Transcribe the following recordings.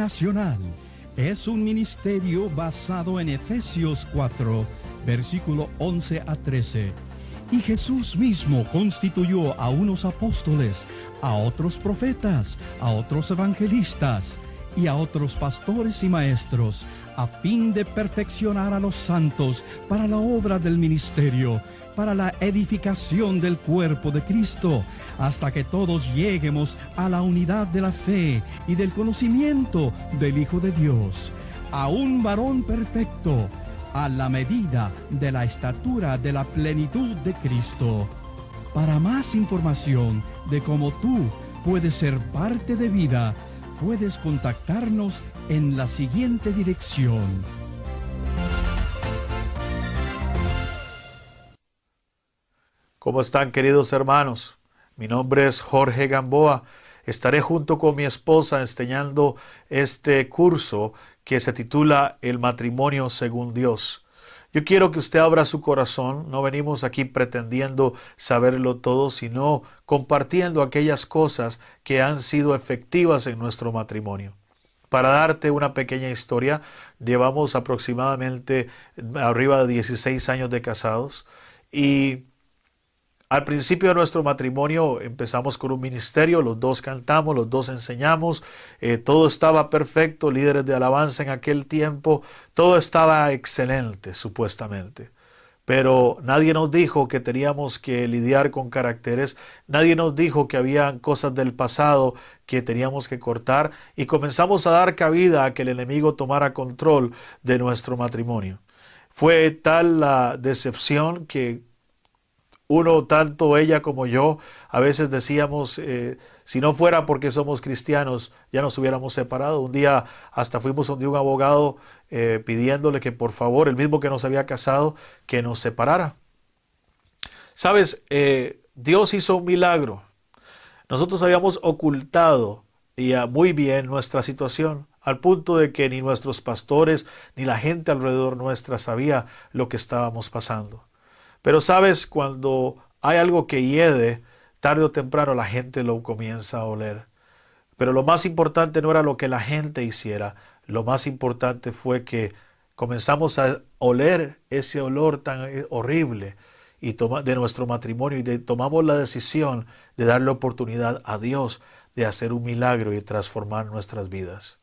Internacional es un ministerio basado en Efesios 4, versículo 11 a 13. Y Jesús mismo constituyó a unos apóstoles, a otros profetas, a otros evangelistas y a otros pastores y maestros, a fin de perfeccionar a los santos para la obra del ministerio, para la edificación del cuerpo de Cristo, hasta que todos lleguemos a la unidad de la fe y del conocimiento del Hijo de Dios, a un varón perfecto, a la medida de la estatura de la plenitud de Cristo. Para más información de cómo tú puedes ser parte de vida, puedes contactarnos en la siguiente dirección. ¿Cómo están queridos hermanos? Mi nombre es Jorge Gamboa. Estaré junto con mi esposa enseñando este curso que se titula El matrimonio según Dios. Yo quiero que usted abra su corazón, no venimos aquí pretendiendo saberlo todo, sino compartiendo aquellas cosas que han sido efectivas en nuestro matrimonio. Para darte una pequeña historia, llevamos aproximadamente arriba de 16 años de casados y al principio de nuestro matrimonio empezamos con un ministerio, los dos cantamos, los dos enseñamos, eh, todo estaba perfecto, líderes de alabanza en aquel tiempo, todo estaba excelente supuestamente. Pero nadie nos dijo que teníamos que lidiar con caracteres, nadie nos dijo que había cosas del pasado que teníamos que cortar y comenzamos a dar cabida a que el enemigo tomara control de nuestro matrimonio. Fue tal la decepción que uno, tanto ella como yo, a veces decíamos, eh, si no fuera porque somos cristianos, ya nos hubiéramos separado. Un día hasta fuimos donde un abogado eh, pidiéndole que por favor, el mismo que nos había casado, que nos separara. Sabes, eh, Dios hizo un milagro. Nosotros habíamos ocultado ya muy bien nuestra situación, al punto de que ni nuestros pastores ni la gente alrededor nuestra sabía lo que estábamos pasando. Pero sabes, cuando hay algo que hiede, tarde o temprano la gente lo comienza a oler. Pero lo más importante no era lo que la gente hiciera, lo más importante fue que comenzamos a oler ese olor tan eh, horrible y de nuestro matrimonio y tomamos la decisión de darle oportunidad a Dios de hacer un milagro y transformar nuestras vidas.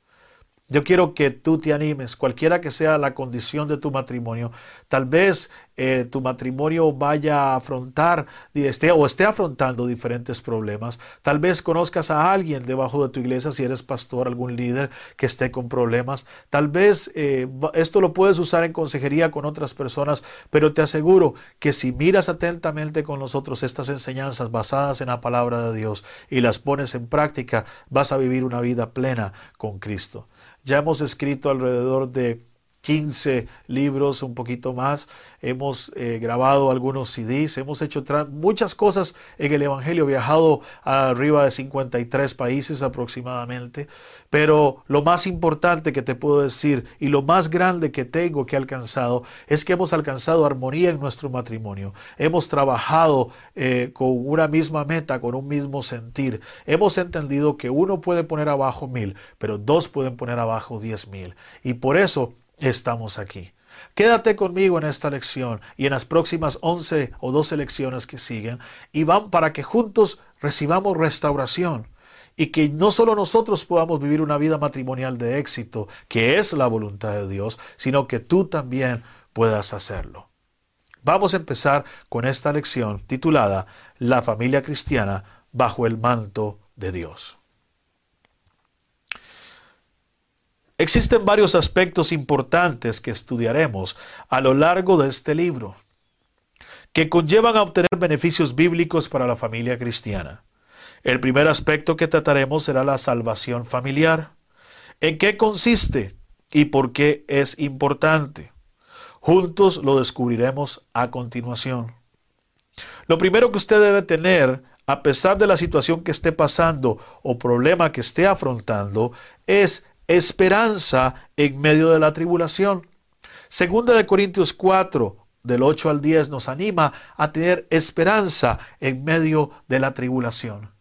Yo quiero que tú te animes, cualquiera que sea la condición de tu matrimonio. Tal vez eh, tu matrimonio vaya a afrontar esté, o esté afrontando diferentes problemas. Tal vez conozcas a alguien debajo de tu iglesia, si eres pastor, algún líder que esté con problemas. Tal vez eh, esto lo puedes usar en consejería con otras personas, pero te aseguro que si miras atentamente con nosotros estas enseñanzas basadas en la palabra de Dios y las pones en práctica, vas a vivir una vida plena con Cristo. Ya hemos escrito alrededor de 15 libros, un poquito más. Hemos eh, grabado algunos CDs, hemos hecho muchas cosas en el Evangelio, viajado a arriba de 53 países aproximadamente. Pero lo más importante que te puedo decir y lo más grande que tengo que alcanzado es que hemos alcanzado armonía en nuestro matrimonio. Hemos trabajado eh, con una misma meta, con un mismo sentir. Hemos entendido que uno puede poner abajo mil, pero dos pueden poner abajo diez mil. Y por eso estamos aquí. Quédate conmigo en esta lección y en las próximas 11 o 12 lecciones que siguen y van para que juntos recibamos restauración y que no solo nosotros podamos vivir una vida matrimonial de éxito, que es la voluntad de Dios, sino que tú también puedas hacerlo. Vamos a empezar con esta lección titulada La familia cristiana bajo el manto de Dios. Existen varios aspectos importantes que estudiaremos a lo largo de este libro, que conllevan a obtener beneficios bíblicos para la familia cristiana. El primer aspecto que trataremos será la salvación familiar. ¿En qué consiste y por qué es importante? Juntos lo descubriremos a continuación. Lo primero que usted debe tener, a pesar de la situación que esté pasando o problema que esté afrontando, es esperanza en medio de la tribulación. Segunda de Corintios 4, del 8 al 10, nos anima a tener esperanza en medio de la tribulación.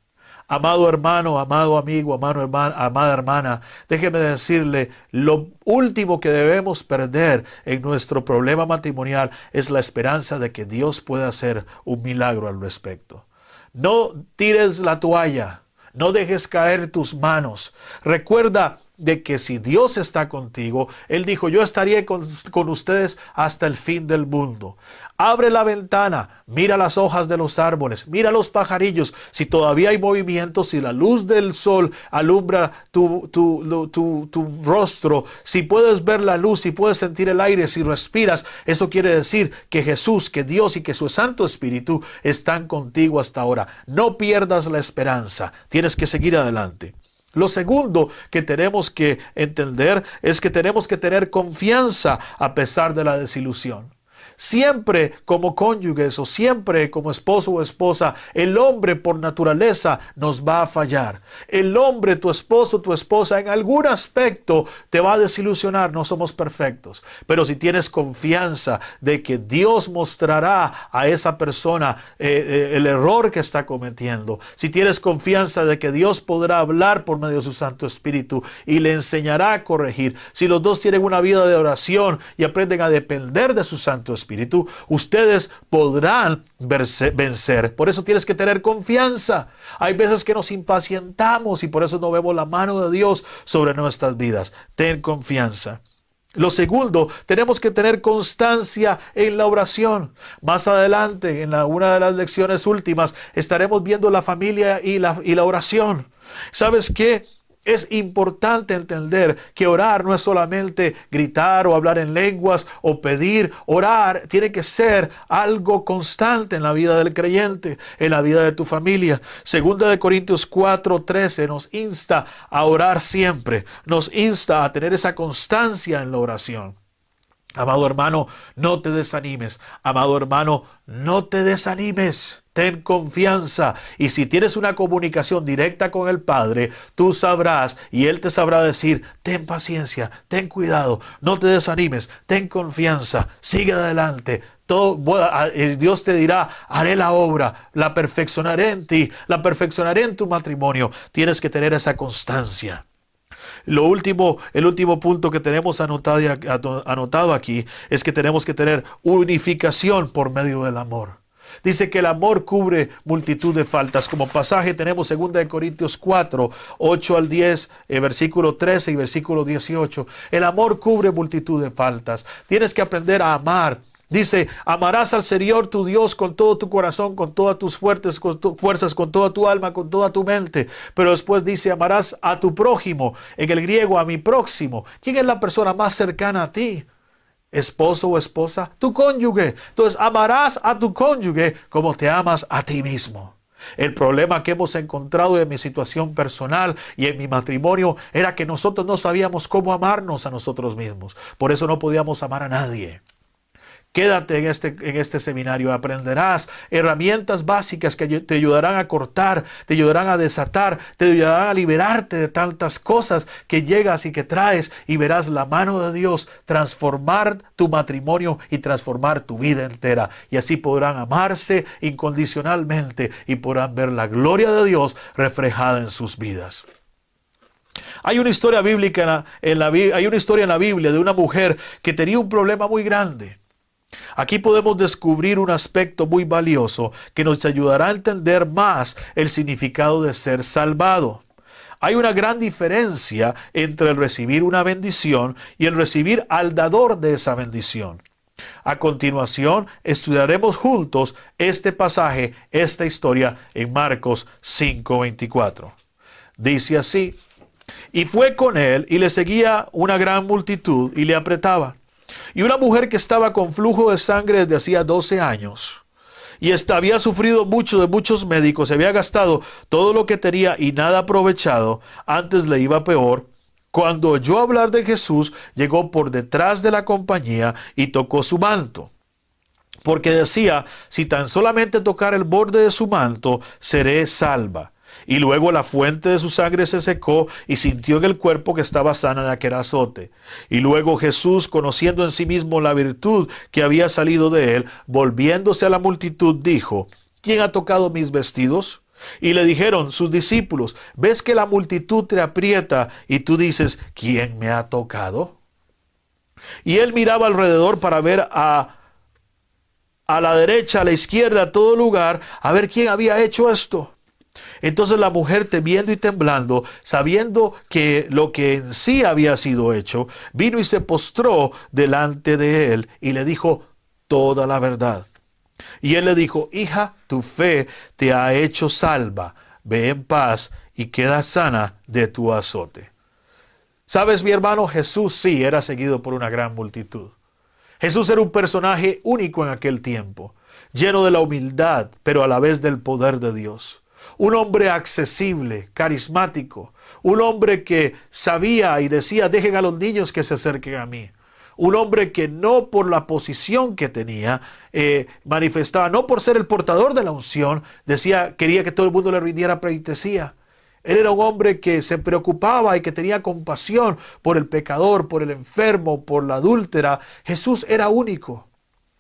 Amado hermano, amado amigo, amado hermano, amada hermana, déjeme decirle, lo último que debemos perder en nuestro problema matrimonial es la esperanza de que Dios pueda hacer un milagro al respecto. No tires la toalla, no dejes caer tus manos. Recuerda de que si Dios está contigo, Él dijo, yo estaría con, ustedes hasta el fin del mundo. Abre la ventana, mira las hojas de los árboles, mira los pajarillos, si todavía hay movimiento, si la luz del sol alumbra tu, tu rostro, si puedes ver la luz, si puedes sentir el aire, si respiras, eso quiere decir que Jesús, que Dios y que su Santo Espíritu están contigo hasta ahora. No pierdas la esperanza, tienes que seguir adelante. Lo segundo que tenemos que entender es que tenemos que tener confianza a pesar de la desilusión. Siempre como cónyuges o siempre como esposo o esposa, el hombre por naturaleza nos va a fallar. El hombre, tu esposo, tu esposa, en algún aspecto te va a desilusionar. No somos perfectos. Pero si tienes confianza de que Dios mostrará a esa persona eh, eh, el error que está cometiendo, si tienes confianza de que Dios podrá hablar por medio de su Santo Espíritu y le enseñará a corregir, si los dos tienen una vida de oración y aprenden a depender de su Santo Espíritu, Espíritu, ustedes podrán vencer. Por eso tienes que tener confianza. Hay veces que nos impacientamos y por eso no vemos la mano de Dios sobre nuestras vidas. Ten confianza. Lo segundo, tenemos que tener constancia en la oración. Más adelante, en una de las lecciones últimas, estaremos viendo la familia y la, y la oración. ¿Sabes qué? Es importante entender que orar no es solamente gritar o hablar en lenguas o pedir. Orar tiene que ser algo constante en la vida del creyente, en la vida de tu familia. Segunda de Corintios 4:13 nos insta a orar siempre, nos insta a tener esa constancia en la oración. Amado hermano, no te desanimes. Amado hermano, no te desanimes. Ten confianza. Y si tienes una comunicación directa con el Padre, tú sabrás y Él te sabrá decir, ten paciencia, ten cuidado, no te desanimes, ten confianza, sigue adelante. Todo, eh, Dios te dirá, haré la obra, la perfeccionaré en ti, la perfeccionaré en tu matrimonio. Tienes que tener esa constancia. Lo último, el último punto que tenemos anotado, anotado aquí es que tenemos que tener unificación por medio del amor. Dice que el amor cubre multitud de faltas. Como pasaje tenemos 2 Corintios 4, 8 al 10, eh, versículo 13 y versículo 18. El amor cubre multitud de faltas. Tienes que aprender a amar Dice, amarás al Señor tu Dios con todo tu corazón, con todas tus fuertes, con fuerzas, con toda tu alma, con toda tu mente. Pero después dice, amarás a tu prójimo, en el griego a mi próximo. ¿Quién es la persona más cercana a ti? Esposo o esposa, tu cónyuge. Entonces, amarás a tu cónyuge como te amas a ti mismo. El problema que hemos encontrado en mi situación personal y en mi matrimonio era que nosotros no sabíamos cómo amarnos a nosotros mismos. Por eso no podíamos amar a nadie. Quédate en este, en este seminario, aprenderás herramientas básicas que te ayudarán a cortar, te ayudarán a desatar, te ayudarán a liberarte de tantas cosas que llegas y que traes y verás la mano de Dios transformar tu matrimonio y transformar tu vida entera. Y así podrán amarse incondicionalmente y podrán ver la gloria de Dios reflejada en sus vidas. Hay una historia bíblica en la, hay una historia en la Biblia de una mujer que tenía un problema muy grande. Aquí podemos descubrir un aspecto muy valioso que nos ayudará a entender más el significado de ser salvado. Hay una gran diferencia entre el recibir una bendición y el recibir al dador de esa bendición. A continuación, estudiaremos juntos este pasaje, esta historia en Marcos 5:24. Dice así, y fue con él y le seguía una gran multitud y le apretaba. Y una mujer que estaba con flujo de sangre desde hacía 12 años y había sufrido mucho de muchos médicos, se había gastado todo lo que tenía y nada aprovechado, antes le iba peor. Cuando oyó hablar de Jesús, llegó por detrás de la compañía y tocó su manto. Porque decía, si tan solamente tocar el borde de su manto, seré salva. Y luego la fuente de su sangre se secó y sintió en el cuerpo que estaba sana de aquel azote. Y luego Jesús, conociendo en sí mismo la virtud que había salido de él, volviéndose a la multitud, dijo, ¿quién ha tocado mis vestidos? Y le dijeron sus discípulos, ¿ves que la multitud te aprieta y tú dices, ¿quién me ha tocado? Y él miraba alrededor para ver a, a la derecha, a la izquierda, a todo lugar, a ver quién había hecho esto. Entonces la mujer temiendo y temblando, sabiendo que lo que en sí había sido hecho, vino y se postró delante de él y le dijo toda la verdad. Y él le dijo, hija, tu fe te ha hecho salva, ve en paz y queda sana de tu azote. Sabes, mi hermano, Jesús sí era seguido por una gran multitud. Jesús era un personaje único en aquel tiempo, lleno de la humildad, pero a la vez del poder de Dios. Un hombre accesible, carismático, un hombre que sabía y decía, dejen a los niños que se acerquen a mí un hombre que no por la posición que tenía eh, manifestaba, no por ser el portador de la unción, decía, quería que todo el mundo le rindiera pleitesía. Él era un hombre que se preocupaba y que tenía compasión por el pecador, por el enfermo, por la adúltera. Jesús era único.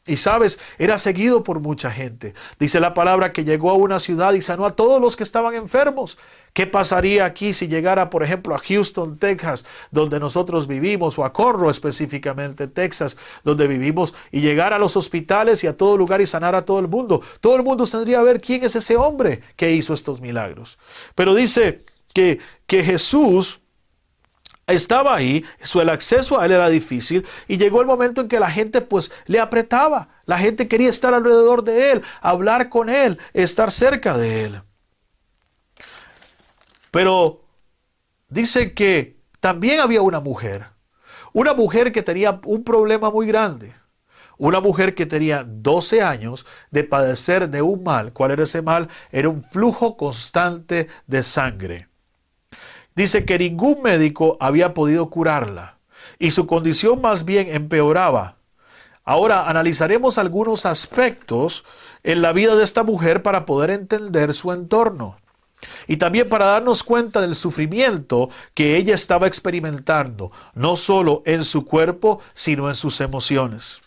Y sabes, era seguido por mucha gente. Dice la palabra que llegó a una ciudad y sanó a todos los que estaban enfermos. ¿Qué pasaría aquí si llegara, por ejemplo, a Houston, Texas, donde nosotros vivimos, o a Conroe específicamente, Texas, donde vivimos, y llegara a los hospitales y a todo lugar y sanara a todo el mundo? Todo el mundo tendría a ver quién es ese hombre que hizo estos milagros. Pero dice que, que Jesús estaba ahí, su, el acceso a él era difícil y llegó el momento en que la gente pues le apretaba, la gente quería estar alrededor de él, hablar con él, estar cerca de él. Pero dice que también había una mujer, una mujer que tenía un problema muy grande. Una mujer que tenía 12 años de padecer de un mal. ¿Cuál era ese mal? Era un flujo constante de sangre. Dice que ningún médico había podido curarla y su condición más bien empeoraba. Ahora analizaremos algunos aspectos en la vida de esta mujer para poder entender su entorno y también para darnos cuenta del sufrimiento que ella estaba experimentando, no solo en su cuerpo, sino en sus emociones.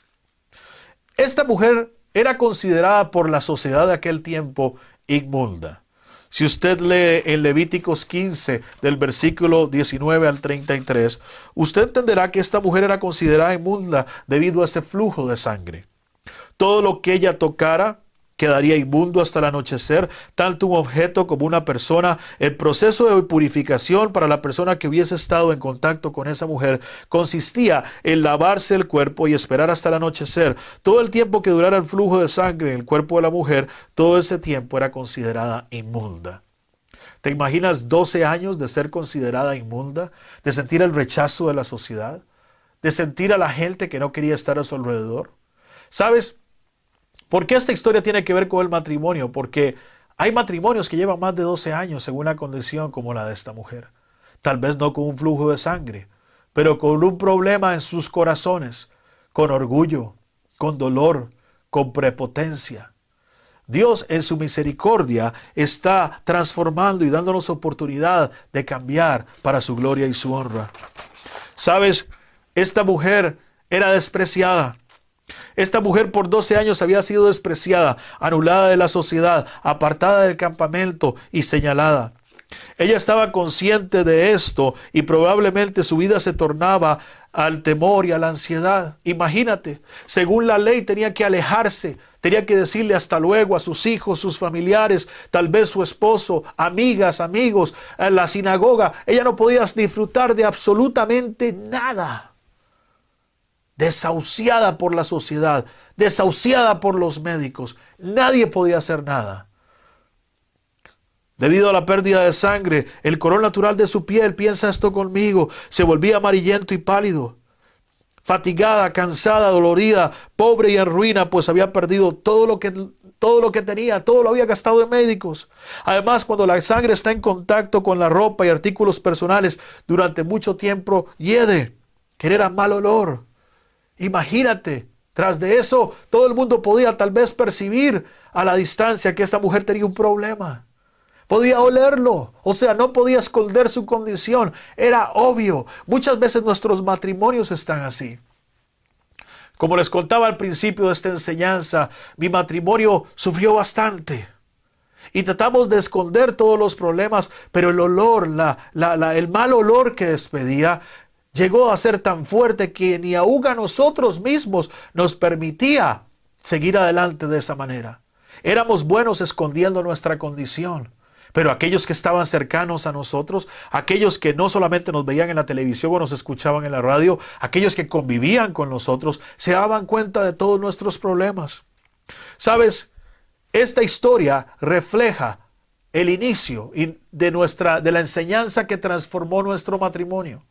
Esta mujer era considerada por la sociedad de aquel tiempo inmunda. Si usted lee en Levíticos 15 del versículo 19 al 33, usted entenderá que esta mujer era considerada inmunda debido a ese flujo de sangre. Todo lo que ella tocara quedaría inmundo hasta el anochecer, tanto un objeto como una persona. El proceso de purificación para la persona que hubiese estado en contacto con esa mujer consistía en lavarse el cuerpo y esperar hasta el anochecer. Todo el tiempo que durara el flujo de sangre en el cuerpo de la mujer, todo ese tiempo era considerada inmunda. ¿Te imaginas 12 años de ser considerada inmunda? ¿De sentir el rechazo de la sociedad? ¿De sentir a la gente que no quería estar a su alrededor? ¿Sabes? ¿Por qué esta historia tiene que ver con el matrimonio? Porque hay matrimonios que llevan más de 12 años en una condición como la de esta mujer. Tal vez no con un flujo de sangre, pero con un problema en sus corazones, con orgullo, con dolor, con prepotencia. Dios en su misericordia está transformando y dándonos oportunidad de cambiar para su gloria y su honra. Sabes, esta mujer era despreciada. Esta mujer por 12 años había sido despreciada, anulada de la sociedad, apartada del campamento y señalada. Ella estaba consciente de esto y probablemente su vida se tornaba al temor y a la ansiedad. Imagínate, según la ley tenía que alejarse, tenía que decirle hasta luego a sus hijos, sus familiares, tal vez su esposo, amigas, amigos, en la sinagoga. Ella no podía disfrutar de absolutamente nada desahuciada por la sociedad, desahuciada por los médicos. Nadie podía hacer nada. Debido a la pérdida de sangre, el color natural de su piel, piensa esto conmigo, se volvía amarillento y pálido. Fatigada, cansada, dolorida, pobre y en ruina, pues había perdido todo lo que todo lo que tenía, todo lo había gastado en médicos. Además, cuando la sangre está en contacto con la ropa y artículos personales durante mucho tiempo, hiede, genera mal olor. Imagínate, tras de eso, todo el mundo podía tal vez percibir a la distancia que esta mujer tenía un problema. Podía olerlo, o sea, no podía esconder su condición. Era obvio. Muchas veces nuestros matrimonios están así. Como les contaba al principio de esta enseñanza, mi matrimonio sufrió bastante. y tratamos de esconder todos los problemas, pero el olor, el mal olor que despedía, llegó a ser tan fuerte que ni aún a nosotros mismos nos permitía seguir adelante de esa manera. Éramos buenos escondiendo nuestra condición. Pero aquellos que estaban cercanos a nosotros, aquellos que no solamente nos veían en la televisión o nos escuchaban en la radio, aquellos que convivían con nosotros, se daban cuenta de todos nuestros problemas. Sabes, esta historia refleja el inicio de nuestra de la enseñanza que transformó nuestro matrimonio.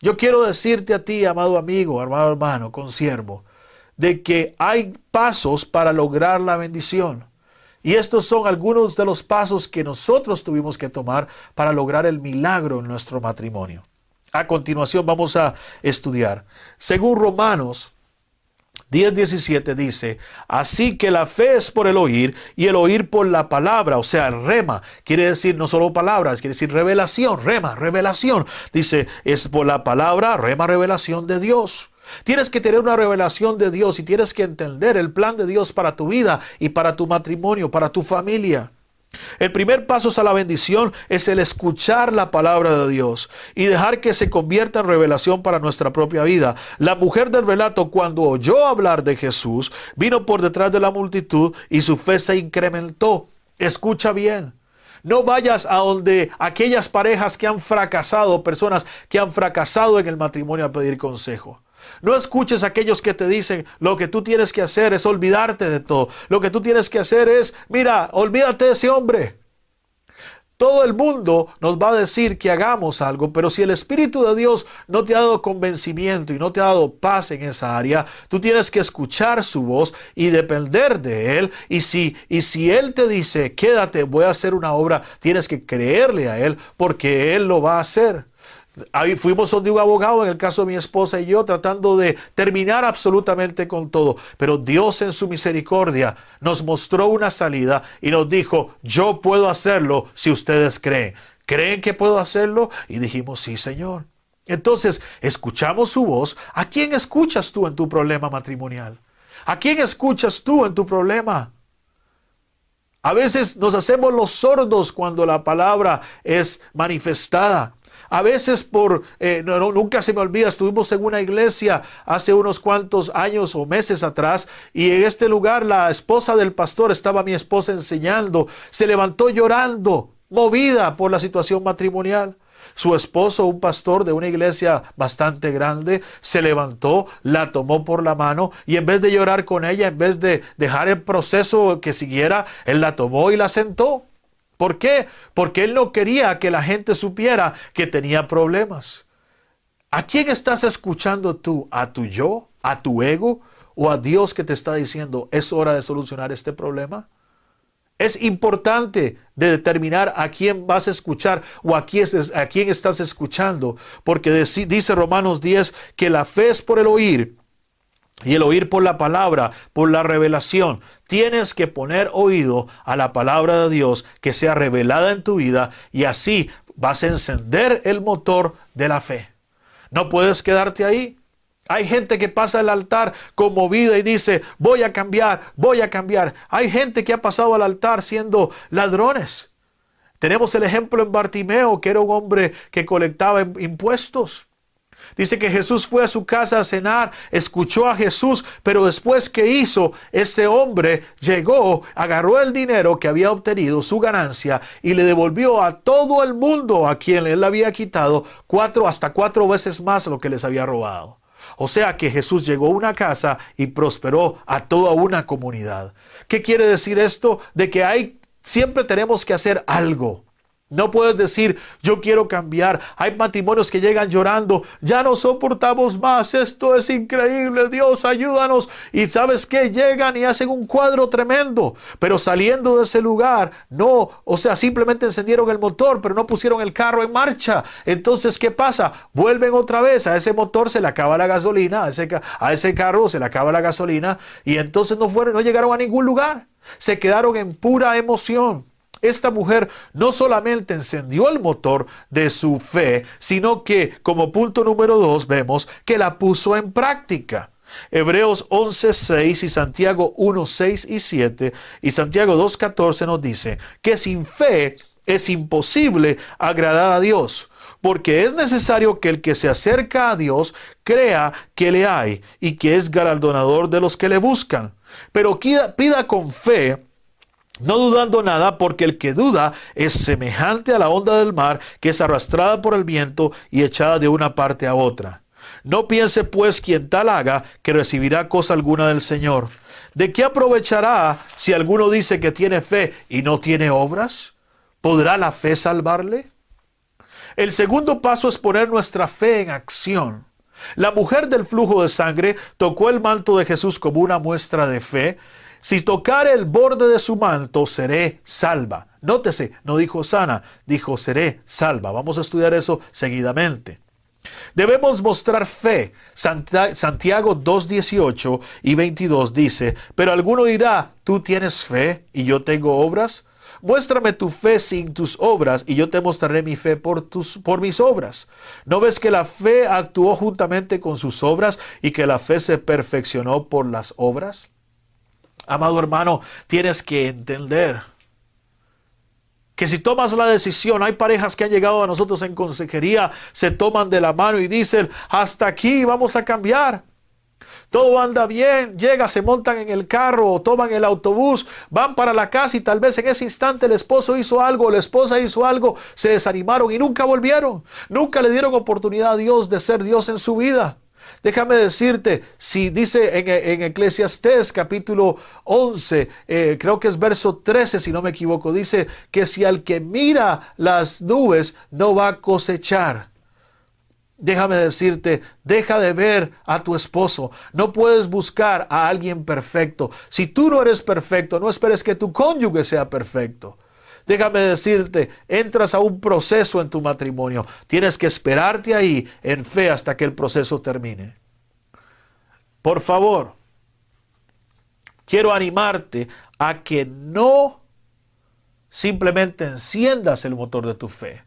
Yo quiero decirte a ti, amado amigo, amado hermano, consiervo, de que hay pasos para lograr la bendición. Y estos son algunos de los pasos que nosotros tuvimos que tomar para lograr el milagro en nuestro matrimonio. A continuación vamos a estudiar. Según Romanos 10:17 dice, así que la fe es por el oír y el oír por la palabra, o sea, rema, quiere decir no solo palabras, quiere decir revelación, rema, revelación. Dice, es por la palabra, rema, revelación de Dios. Tienes que tener una revelación de Dios y tienes que entender el plan de Dios para tu vida y para tu matrimonio, para tu familia. El primer paso a la bendición es el escuchar la palabra de Dios y dejar que se convierta en revelación para nuestra propia vida. La mujer del relato cuando oyó hablar de Jesús vino por detrás de la multitud y su fe se incrementó. Escucha bien. No vayas a donde aquellas parejas que han fracasado, personas que han fracasado en el matrimonio a pedir consejo. No escuches a aquellos que te dicen lo que tú tienes que hacer es olvidarte de todo. Lo que tú tienes que hacer es, mira, olvídate de ese hombre. Todo el mundo nos va a decir que hagamos algo, pero si el Espíritu de Dios no te ha dado convencimiento y no te ha dado paz en esa área, tú tienes que escuchar su voz y depender de Él. Y si, y si Él te dice, quédate, voy a hacer una obra, tienes que creerle a Él porque Él lo va a hacer. Fuimos donde un abogado, en el caso de mi esposa y yo, tratando de terminar absolutamente con todo. Pero Dios en su misericordia nos mostró una salida y nos dijo, yo puedo hacerlo si ustedes creen. ¿Creen que puedo hacerlo? Y dijimos, sí, Señor. Entonces, escuchamos su voz. ¿A quién escuchas tú en tu problema matrimonial? ¿A quién escuchas tú en tu problema? A veces nos hacemos los sordos cuando la palabra es manifestada. A veces por, eh, nunca se me olvida, estuvimos en una iglesia hace unos cuantos años o meses atrás y en este lugar la esposa del pastor, estaba mi esposa enseñando, se levantó llorando, movida por la situación matrimonial. Su esposo, un pastor de una iglesia bastante grande, se levantó, la tomó por la mano y en vez de llorar con ella, en vez de dejar el proceso que siguiera, él la tomó y la sentó. ¿Por qué? Porque él no quería que la gente supiera que tenía problemas. ¿A quién estás escuchando tú? ¿A tu yo? ¿A tu ego? ¿O a Dios que te está diciendo es hora de solucionar este problema? Es importante de determinar a quién vas a escuchar o a quién, a quién estás escuchando, porque dice Romanos 10 que la fe es por el oír y el oír por la palabra, por la revelación. Tienes que poner oído a la palabra de Dios que sea revelada en tu vida y así vas a encender el motor de la fe. No puedes quedarte ahí. Hay gente que pasa al altar conmovida y dice, voy a cambiar, voy a cambiar. Hay gente que ha pasado al altar siendo ladrones. Tenemos el ejemplo en Bartimeo, que era un hombre que colectaba impuestos. Dice que Jesús fue a su casa a cenar, escuchó a Jesús, pero después que hizo, ese hombre llegó, agarró el dinero que había obtenido, su ganancia, y le devolvió a todo el mundo a quien él había quitado cuatro hasta cuatro veces más lo que les había robado. O sea que Jesús llegó a una casa y prosperó a toda una comunidad. ¿Qué quiere decir esto? De que hay, siempre tenemos que hacer algo. No puedes decir, yo quiero cambiar. Hay matrimonios que llegan llorando, ya no soportamos más, esto es increíble, Dios ayúdanos. Y sabes que llegan y hacen un cuadro tremendo, pero saliendo de ese lugar, no, o sea, simplemente encendieron el motor, pero no pusieron el carro en marcha. Entonces, ¿qué pasa? Vuelven otra vez, a ese motor se le acaba la gasolina, a ese, a ese carro se le acaba la gasolina y entonces no fueron, no llegaron a ningún lugar. Se quedaron en pura emoción. Esta mujer no solamente encendió el motor de su fe, sino que como punto número dos vemos que la puso en práctica. Hebreos 11, 6 y Santiago 1, 6 y 7 y Santiago 2, 14 nos dice que sin fe es imposible agradar a Dios, porque es necesario que el que se acerca a Dios crea que le hay y que es galardonador de los que le buscan. Pero pida con fe, no dudando nada, porque el que duda es semejante a la onda del mar que es arrastrada por el viento y echada de una parte a otra. No piense pues quien tal haga que recibirá cosa alguna del Señor. ¿De qué aprovechará si alguno dice que tiene fe y no tiene obras? ¿Podrá la fe salvarle? El segundo paso es poner nuestra fe en acción. La mujer del flujo de sangre tocó el manto de Jesús como una muestra de fe. Si tocar el borde de su manto, seré salva. Nótese, no dijo sana, dijo seré salva. Vamos a estudiar eso seguidamente. Debemos mostrar fe. Santiago 2.18 y 22 dice, pero alguno dirá, tú tienes fe y yo tengo obras. Muéstrame tu fe sin tus obras y yo te mostraré mi fe por, tus, por mis obras. ¿No ves que la fe actuó juntamente con sus obras y que la fe se perfeccionó por las obras? Amado hermano, tienes que entender que si tomas la decisión, hay parejas que han llegado a nosotros en consejería, se toman de la mano y dicen, hasta aquí vamos a cambiar. Todo anda bien, llega, se montan en el carro o toman el autobús, van para la casa y tal vez en ese instante el esposo hizo algo, la esposa hizo algo, se desanimaron y nunca volvieron. Nunca le dieron oportunidad a Dios de ser Dios en su vida. Déjame decirte, si dice en, en Eclesiastés capítulo 11, eh, creo que es verso 13 si no me equivoco, dice que si al que mira las nubes no va a cosechar. Déjame decirte, deja de ver a tu esposo. No puedes buscar a alguien perfecto. Si tú no eres perfecto, no esperes que tu cónyuge sea perfecto. Déjame decirte, entras a un proceso en tu matrimonio. Tienes que esperarte ahí en fe hasta que el proceso termine. Por favor, quiero animarte a que no simplemente enciendas el motor de tu fe,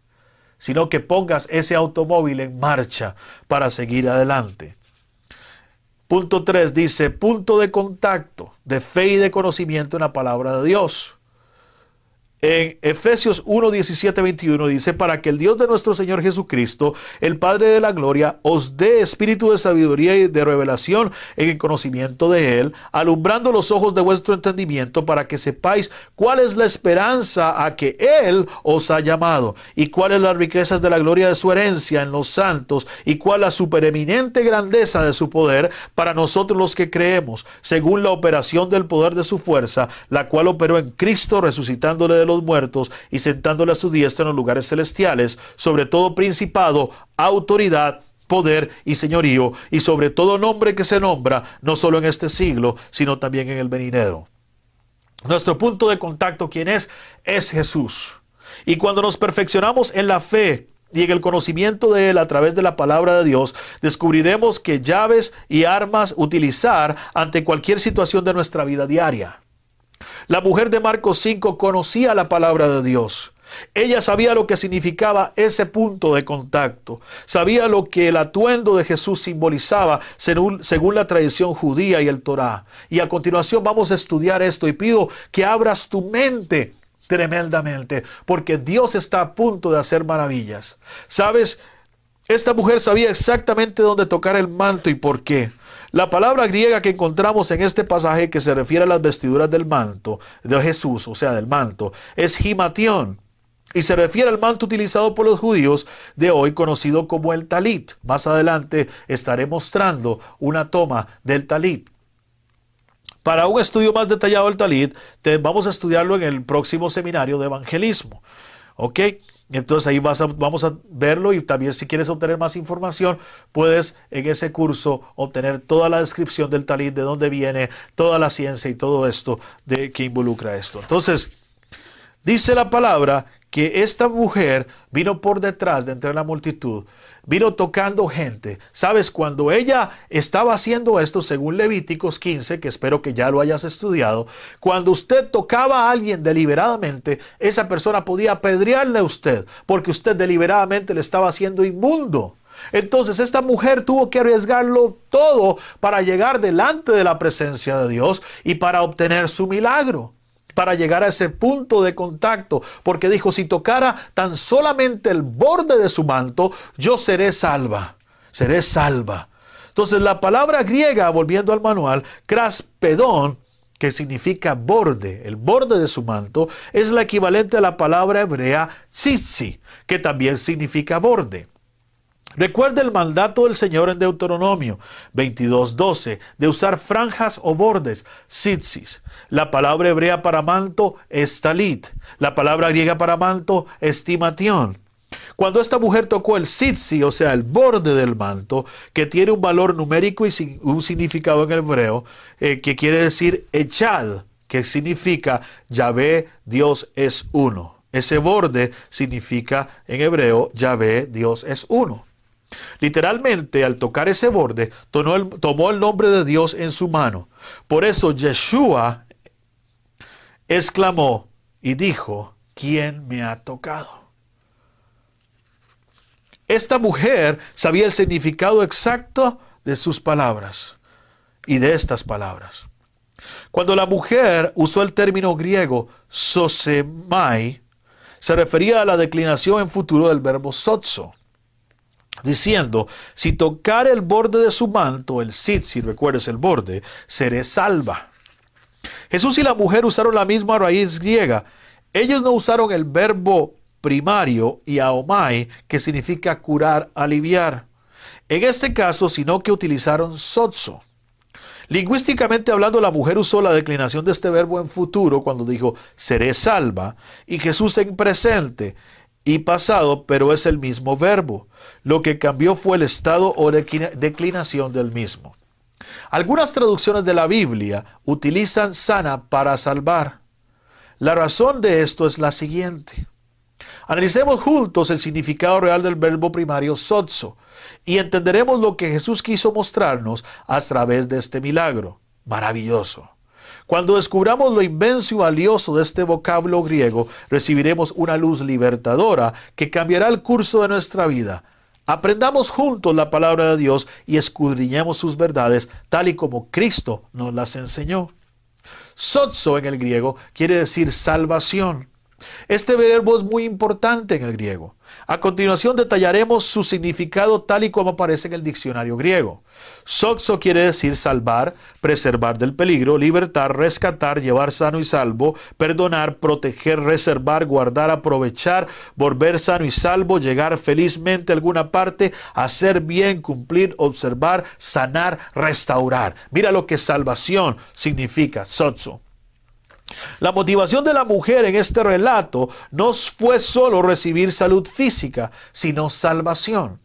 sino que pongas ese automóvil en marcha para seguir adelante. Punto 3 dice, punto de contacto de fe y de conocimiento en la palabra de Dios. En Efesios 1, 17, 21 dice, para que el Dios de nuestro Señor Jesucristo, el Padre de la Gloria, os dé espíritu de sabiduría y de revelación en el conocimiento de Él, alumbrando los ojos de vuestro entendimiento para que sepáis cuál es la esperanza a que Él os ha llamado y cuáles las riquezas de la gloria de su herencia en los santos y cuál la supereminente grandeza de su poder para nosotros los que creemos, según la operación del poder de su fuerza, la cual operó en Cristo resucitándole de los muertos y sentándole a su diestra en los lugares celestiales, sobre todo principado, autoridad, poder y señorío, y sobre todo nombre que se nombra, no solo en este siglo, sino también en el venidero. Nuestro punto de contacto, ¿quién es? Es Jesús. Y cuando nos perfeccionamos en la fe y en el conocimiento de Él a través de la palabra de Dios, descubriremos que llaves y armas utilizar ante cualquier situación de nuestra vida diaria. La mujer de Marcos 5 conocía la palabra de Dios. Ella sabía lo que significaba ese punto de contacto, sabía lo que el atuendo de Jesús simbolizaba según, según, la tradición judía y el Torá. Y a continuación vamos a estudiar esto y pido que abras tu mente tremendamente, porque Dios está a punto de hacer maravillas. ¿Sabes? Esta mujer sabía exactamente dónde tocar el manto y por qué. La palabra griega que encontramos en este pasaje que se refiere a las vestiduras del manto de Jesús, o sea, del manto, es gimatión. Y se refiere al manto utilizado por los judíos de hoy conocido como el talit. Más adelante estaré mostrando una toma del talit. Para un estudio más detallado del talit, vamos a estudiarlo en el próximo seminario de evangelismo. ¿Ok? Entonces ahí vas vamos a verlo y también si quieres obtener más información, puedes en ese curso obtener toda la descripción del talit, de dónde viene, toda la ciencia y todo esto de que involucra esto. Entonces, dice la palabra que esta mujer vino por detrás de entre la multitud vino tocando gente. Sabes, cuando ella estaba haciendo esto, según Levíticos 15, que espero que ya lo hayas estudiado, cuando usted tocaba a alguien deliberadamente, esa persona podía apedrearle a usted, porque usted deliberadamente le estaba haciendo inmundo. Entonces esta mujer tuvo que arriesgarlo todo para llegar delante de la presencia de Dios y para obtener su milagro para llegar a ese punto de contacto, porque dijo, si tocara tan solamente el borde de su manto, yo seré salva, seré salva. Entonces la palabra griega, volviendo al manual, craspedón, que significa borde, el borde de su manto, es la equivalente a la palabra hebrea tzitzi, que también significa borde. Recuerde el mandato del Señor en Deuteronomio 22:12 de usar franjas o bordes, tzitzis. La palabra hebrea para manto es talit. La palabra griega para manto es timation. Cuando esta mujer tocó el tzitzi, o sea, el borde del manto, que tiene un valor numérico y un significado en hebreo, eh, que quiere decir echad, que significa Yahvé, Dios es uno. Ese borde significa en hebreo Yahvé, Dios es uno. Literalmente, al tocar ese borde, tomó el, nombre de Dios en su mano. Por eso Yeshua exclamó y dijo, ¿quién me ha tocado? Esta mujer sabía el significado exacto de sus palabras y de estas palabras. Cuando la mujer usó el término griego sosemai, se refería a la declinación en futuro del verbo sotso diciendo, si tocar el borde de su manto, el si recuerdes el borde, seré salva. Jesús y la mujer usaron la misma raíz griega. Ellos no usaron el verbo primario y aomai, que significa curar, aliviar. En este caso, sino que utilizaron sotso. Lingüísticamente hablando, la mujer usó la declinación de este verbo en futuro cuando dijo seré salva y Jesús en presente y pasado, pero es el mismo verbo. Lo que cambió fue el estado o declinación del mismo. Algunas traducciones de la Biblia utilizan sana para salvar. La razón de esto es la siguiente. Analicemos juntos el significado real del verbo primario sotso y entenderemos lo que Jesús quiso mostrarnos a través de este milagro. Maravilloso. Cuando descubramos lo inmenso y valioso de este vocablo griego, recibiremos una luz libertadora que cambiará el curso de nuestra vida. Aprendamos juntos la palabra de Dios y escudriñemos sus verdades tal y como Cristo nos las enseñó. Sotso en el griego quiere decir salvación. Este verbo es muy importante en el griego. A continuación detallaremos su significado tal y como aparece en el diccionario griego. Soxo quiere decir salvar, preservar del peligro, libertar, rescatar, llevar sano y salvo, perdonar, proteger, reservar, guardar, aprovechar, volver sano y salvo, llegar felizmente a alguna parte, hacer bien, cumplir, observar, sanar, restaurar. Mira lo que salvación significa, soxo. La motivación de la mujer en este relato no fue solo recibir salud física, sino salvación.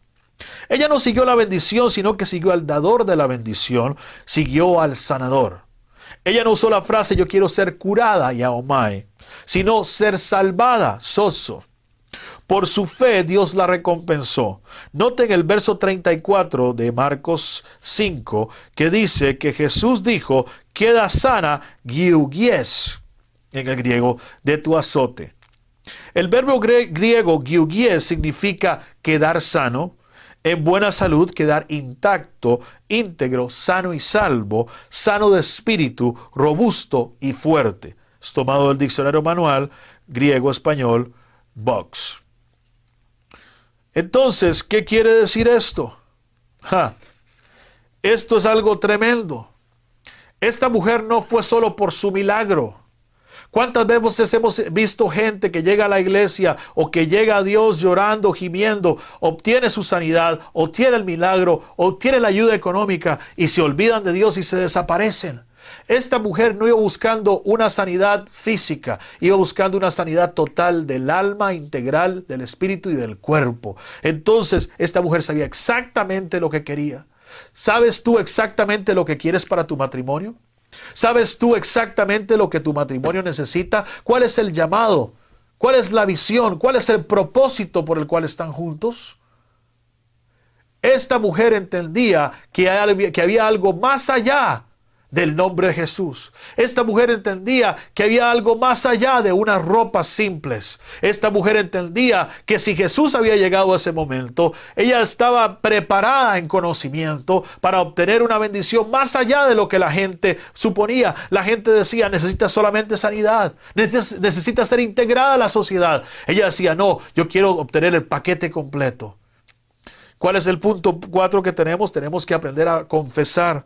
Ella no siguió la bendición, sino que siguió al dador de la bendición, siguió al sanador. Ella no usó la frase yo quiero ser curada, Yaomai, sino ser salvada, Soso. Por su fe Dios la recompensó. Noten el verso 34 de Marcos 5 que dice que Jesús dijo, queda sana giugies, en el griego, de tu azote. El verbo griego giugies significa quedar sano, en buena salud, quedar intacto, íntegro, sano y salvo, sano de espíritu, robusto y fuerte. Es tomado del diccionario manual griego-español Box. Entonces, ¿qué quiere decir esto? Esto es algo tremendo. Esta mujer no fue solo por su milagro. ¿Cuántas veces hemos visto gente que llega a la iglesia o que llega a Dios llorando, gimiendo, obtiene su sanidad, obtiene el milagro, obtiene la ayuda económica y se olvidan de Dios y se desaparecen? Esta mujer no iba buscando una sanidad física, iba buscando una sanidad total del alma, integral, del espíritu y del cuerpo. Entonces, esta mujer sabía exactamente lo que quería. ¿Sabes tú exactamente lo que quieres para tu matrimonio? ¿Sabes tú exactamente lo que tu matrimonio necesita? ¿Cuál es el llamado? ¿Cuál es la visión? ¿Cuál es el propósito por el cual están juntos? Esta mujer entendía que, había algo más allá del nombre de Jesús. Esta mujer entendía que había algo más allá de unas ropas simples. Esta mujer entendía que si Jesús había llegado a ese momento, ella estaba preparada en conocimiento para obtener una bendición más allá de lo que la gente suponía. La gente decía, necesita solamente sanidad, necesita ser integrada a la sociedad. Ella decía, no, yo quiero obtener el paquete completo. ¿Cuál es el punto cuatro que tenemos? Tenemos que aprender a confesar.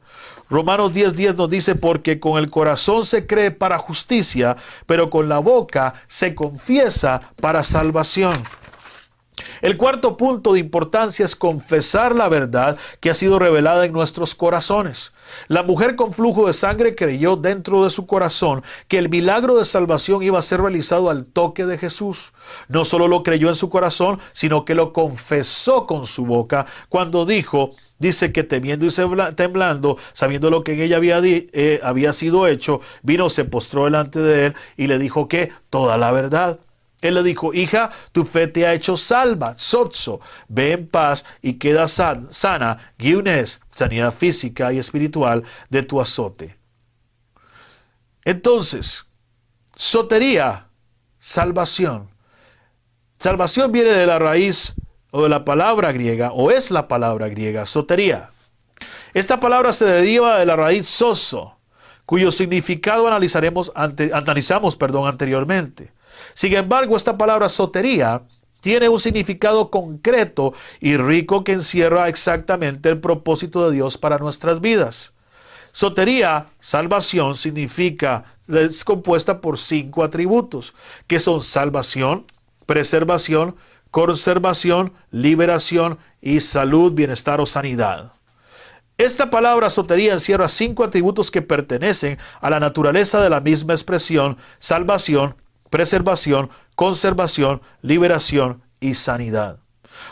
Romanos 10:10 10 nos dice, porque con el corazón se cree para justicia, pero con la boca se confiesa para salvación. El cuarto punto de importancia es confesar la verdad que ha sido revelada en nuestros corazones. La mujer con flujo de sangre creyó dentro de su corazón que el milagro de salvación iba a ser realizado al toque de Jesús. No solo lo creyó en su corazón, sino que lo confesó con su boca cuando dijo, dice que temiendo y temblando, sabiendo lo que en ella había, eh, había sido hecho, vino, se postró delante de él y le dijo que toda la verdad. Él le dijo, hija, tu fe te ha hecho salva, sotso, ve en paz y queda sana, guiones, sanidad física y espiritual de tu azote. Entonces, sotería, salvación. Salvación viene de la raíz o de la palabra griega, o es la palabra griega, sotería. Esta palabra se deriva de la raíz soso, cuyo significado analizaremos analizamos perdón, anteriormente. Sin embargo, esta palabra sotería tiene un significado concreto y rico que encierra exactamente el propósito de Dios para nuestras vidas. Sotería, salvación, significa, es compuesta por cinco atributos, que son salvación, preservación, conservación, liberación y salud, bienestar o sanidad. Esta palabra sotería encierra cinco atributos que pertenecen a la naturaleza de la misma expresión, salvación, preservación, conservación, liberación y sanidad.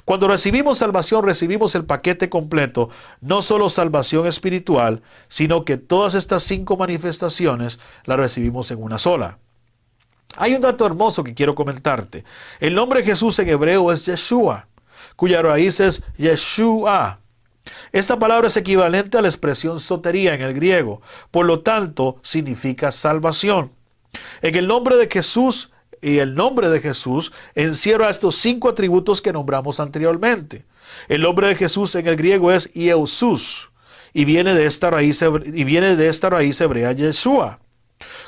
Cuando recibimos salvación, recibimos el paquete completo, no solo salvación espiritual, sino que todas estas cinco manifestaciones las recibimos en una sola. Hay un dato hermoso que quiero comentarte. El nombre de Jesús en hebreo es Yeshua, cuya raíz es Yeshua. Esta palabra es equivalente a la expresión sotería en el griego, por lo tanto significa salvación. En el nombre de Jesús y el nombre de Jesús encierra estos cinco atributos que nombramos anteriormente. El nombre de Jesús en el griego es Ieusus y viene de esta raíz, y viene de esta raíz hebrea Yeshua.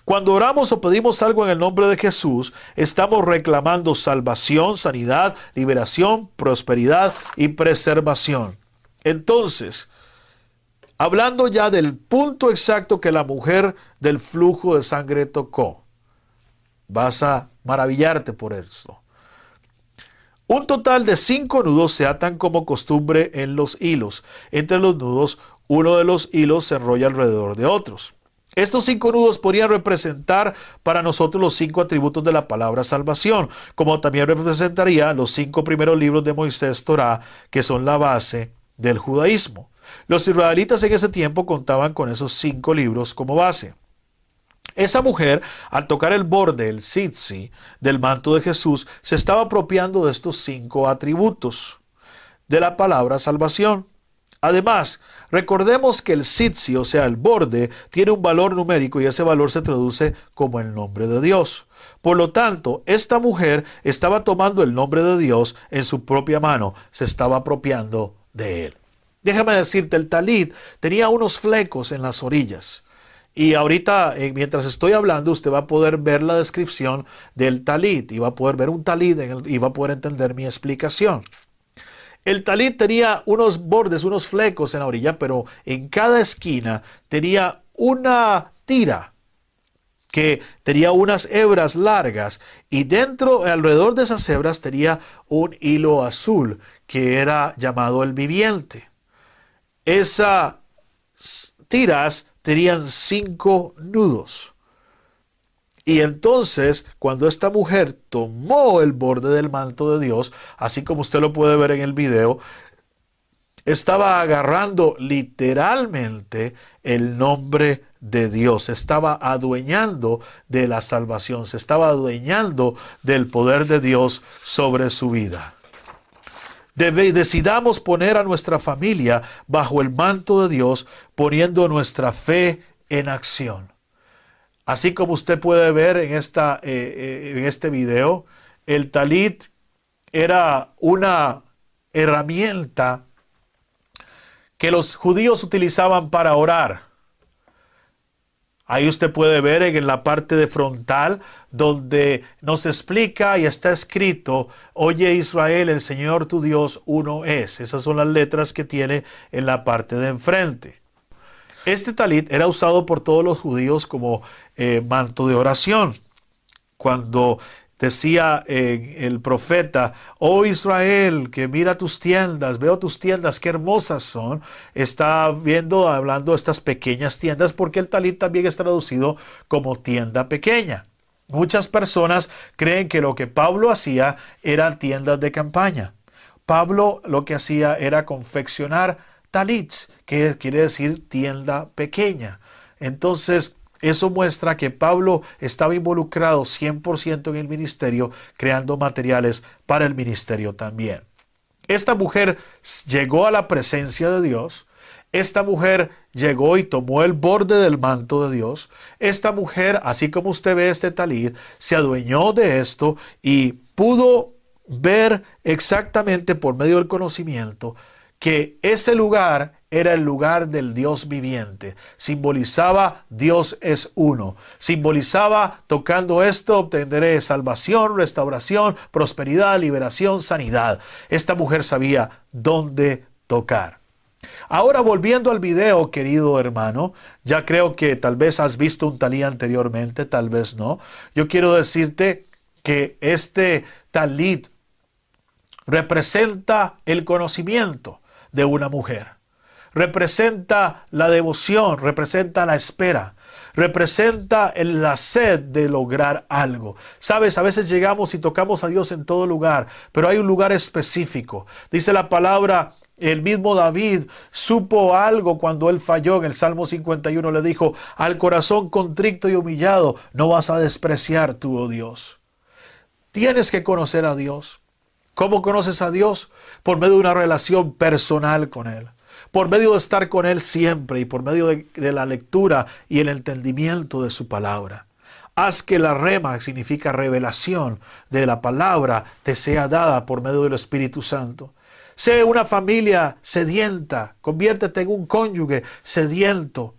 Cuando oramos o pedimos algo en el nombre de Jesús, estamos reclamando salvación, sanidad, liberación, prosperidad y preservación. Entonces, hablando ya del punto exacto que la mujer del flujo de sangre tocó, vas a maravillarte por esto. Un total de cinco nudos se atan como costumbre en los hilos. Entre los nudos, uno de los hilos se enrolla alrededor de otros. Estos cinco nudos podrían representar para nosotros los cinco atributos de la palabra salvación, como también representaría los cinco primeros libros de Moisés Torah, que son la base del judaísmo. Los israelitas en ese tiempo contaban con esos cinco libros como base. Esa mujer, al tocar el borde, el sitsi, del manto de Jesús, se estaba apropiando de estos cinco atributos de la palabra salvación. Además, recordemos que el sitsi, o sea, el borde, tiene un valor numérico y ese valor se traduce como el nombre de Dios. Por lo tanto, esta mujer estaba tomando el nombre de Dios en su propia mano, se estaba apropiando de él. Déjame decirte, el talit tenía unos flecos en las orillas. Y ahorita, eh, mientras estoy hablando, usted va a poder ver la descripción del talit y va a poder ver un talit y va a poder entender mi explicación. El talit tenía unos bordes, unos flecos en la orilla, pero en cada esquina tenía una tira que tenía unas hebras largas y dentro, alrededor de esas hebras tenía un hilo azul que era llamado el viviente. Esas tiras tenían cinco nudos. Y entonces, cuando esta mujer tomó el borde del manto de Dios, así como usted lo puede ver en el video, estaba agarrando literalmente el nombre de Dios, estaba adueñando de la salvación, se estaba adueñando del poder de Dios sobre su vida decidamos poner a nuestra familia bajo el manto de Dios, poniendo nuestra fe en acción. Así como usted puede ver en, esta, eh, eh, en este video, el talit era una herramienta que los judíos utilizaban para orar. Ahí usted puede ver en la parte de frontal donde nos explica y está escrito, oye Israel, el Señor tu Dios uno es. Esas son las letras que tiene en la parte de enfrente. Este talit era usado por todos los judíos como eh, manto de oración. Cuando decía eh, el profeta, oh Israel, que mira tus tiendas, veo tus tiendas, qué hermosas son, está viendo, hablando de estas pequeñas tiendas, porque el talit también es traducido como tienda pequeña. Muchas personas creen que lo que Pablo hacía eran tiendas de campaña. Pablo lo que hacía era confeccionar talits, que quiere decir tienda pequeña. Entonces, eso muestra que Pablo estaba involucrado 100% en el ministerio, creando materiales para el ministerio también. Esta mujer llegó a la presencia de Dios. Esta mujer llegó y tomó el borde del manto de Dios. Esta mujer, así como usted ve este talid, se adueñó de esto y pudo ver exactamente por medio del conocimiento que ese lugar era el lugar del Dios viviente. Simbolizaba Dios es uno. Simbolizaba tocando esto obtendré salvación, restauración, prosperidad, liberación, sanidad. Esta mujer sabía dónde tocar. Ahora volviendo al video, querido hermano, ya creo que tal vez has visto un talí anteriormente, tal vez no. Yo quiero decirte que este talit representa el conocimiento de una mujer. Representa la devoción, representa la espera, representa la sed de lograr algo. Sabes, a veces llegamos y tocamos a Dios en todo lugar, pero hay un lugar específico. Dice la palabra, el mismo David supo algo cuando él falló en el Salmo 51, le dijo, al corazón contrito y humillado, no vas a despreciar tú, oh Dios. Tienes que conocer a Dios. ¿Cómo conoces a Dios? Por medio de una relación personal con Él. Por medio de estar con Él siempre y por medio de, la lectura y el entendimiento de su palabra. Haz que la rema, que significa revelación de la palabra, te sea dada por medio del Espíritu Santo. Sé una familia sedienta, conviértete en un cónyuge sediento.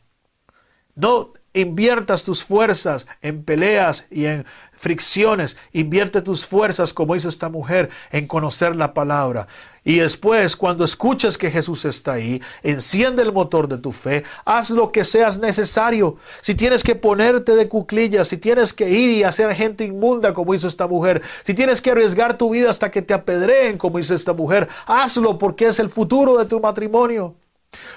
No inviertas tus fuerzas en peleas y en fricciones, invierte tus fuerzas, como hizo esta mujer, en conocer la palabra. Y después, cuando escuches que Jesús está ahí, enciende el motor de tu fe, haz lo que seas necesario. Si tienes que ponerte de cuclillas, si tienes que ir y hacer gente inmunda, como hizo esta mujer, si tienes que arriesgar tu vida hasta que te apedreen, como hizo esta mujer, hazlo porque es el futuro de tu matrimonio.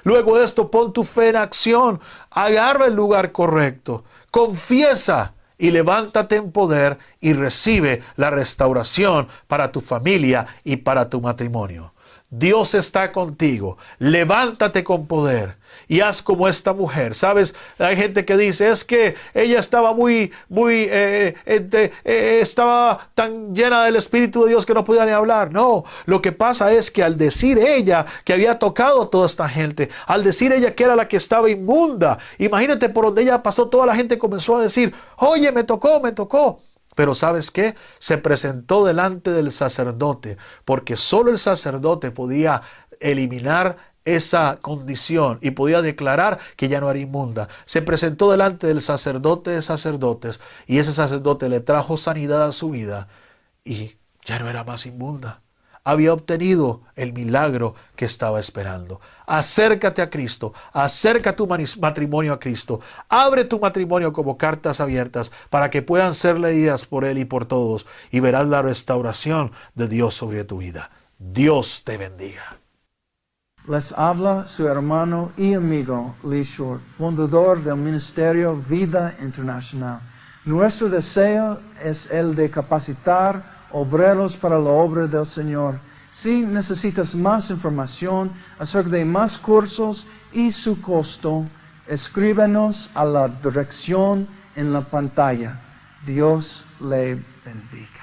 Luego de esto, pon tu fe en acción, agarra el lugar correcto, confiesa y levántate en poder y recibe la restauración para tu familia y para tu matrimonio. Dios está contigo. Levántate con poder y haz como esta mujer. Sabes, hay gente que dice es que ella estaba muy, muy, eh, eh, eh, estaba tan llena del Espíritu de Dios que no podía ni hablar. No, lo que pasa es que al decir ella que había tocado a toda esta gente, al decir ella que era la que estaba inmunda, imagínate por donde ella pasó, toda la gente comenzó a decir, oye, me tocó, me tocó. Pero ¿sabes qué? Se presentó delante del sacerdote, porque solo el sacerdote podía eliminar esa condición y podía declarar que ya no era inmunda. Se presentó delante del sacerdote de sacerdotes y ese sacerdote le trajo sanidad a su vida y ya no era más inmunda había obtenido el milagro que estaba esperando. Acércate a Cristo, acerca tu matrimonio a Cristo, abre tu matrimonio como cartas abiertas para que puedan ser leídas por Él y por todos y verás la restauración de Dios sobre tu vida. Dios te bendiga. Les habla su hermano y amigo Lee Short, fundador del Ministerio Vida Internacional. Nuestro deseo es el de capacitar obreros para la obra del Señor. Si necesitas más información acerca de más cursos y su costo, escríbenos a la dirección en la pantalla. Dios le bendiga.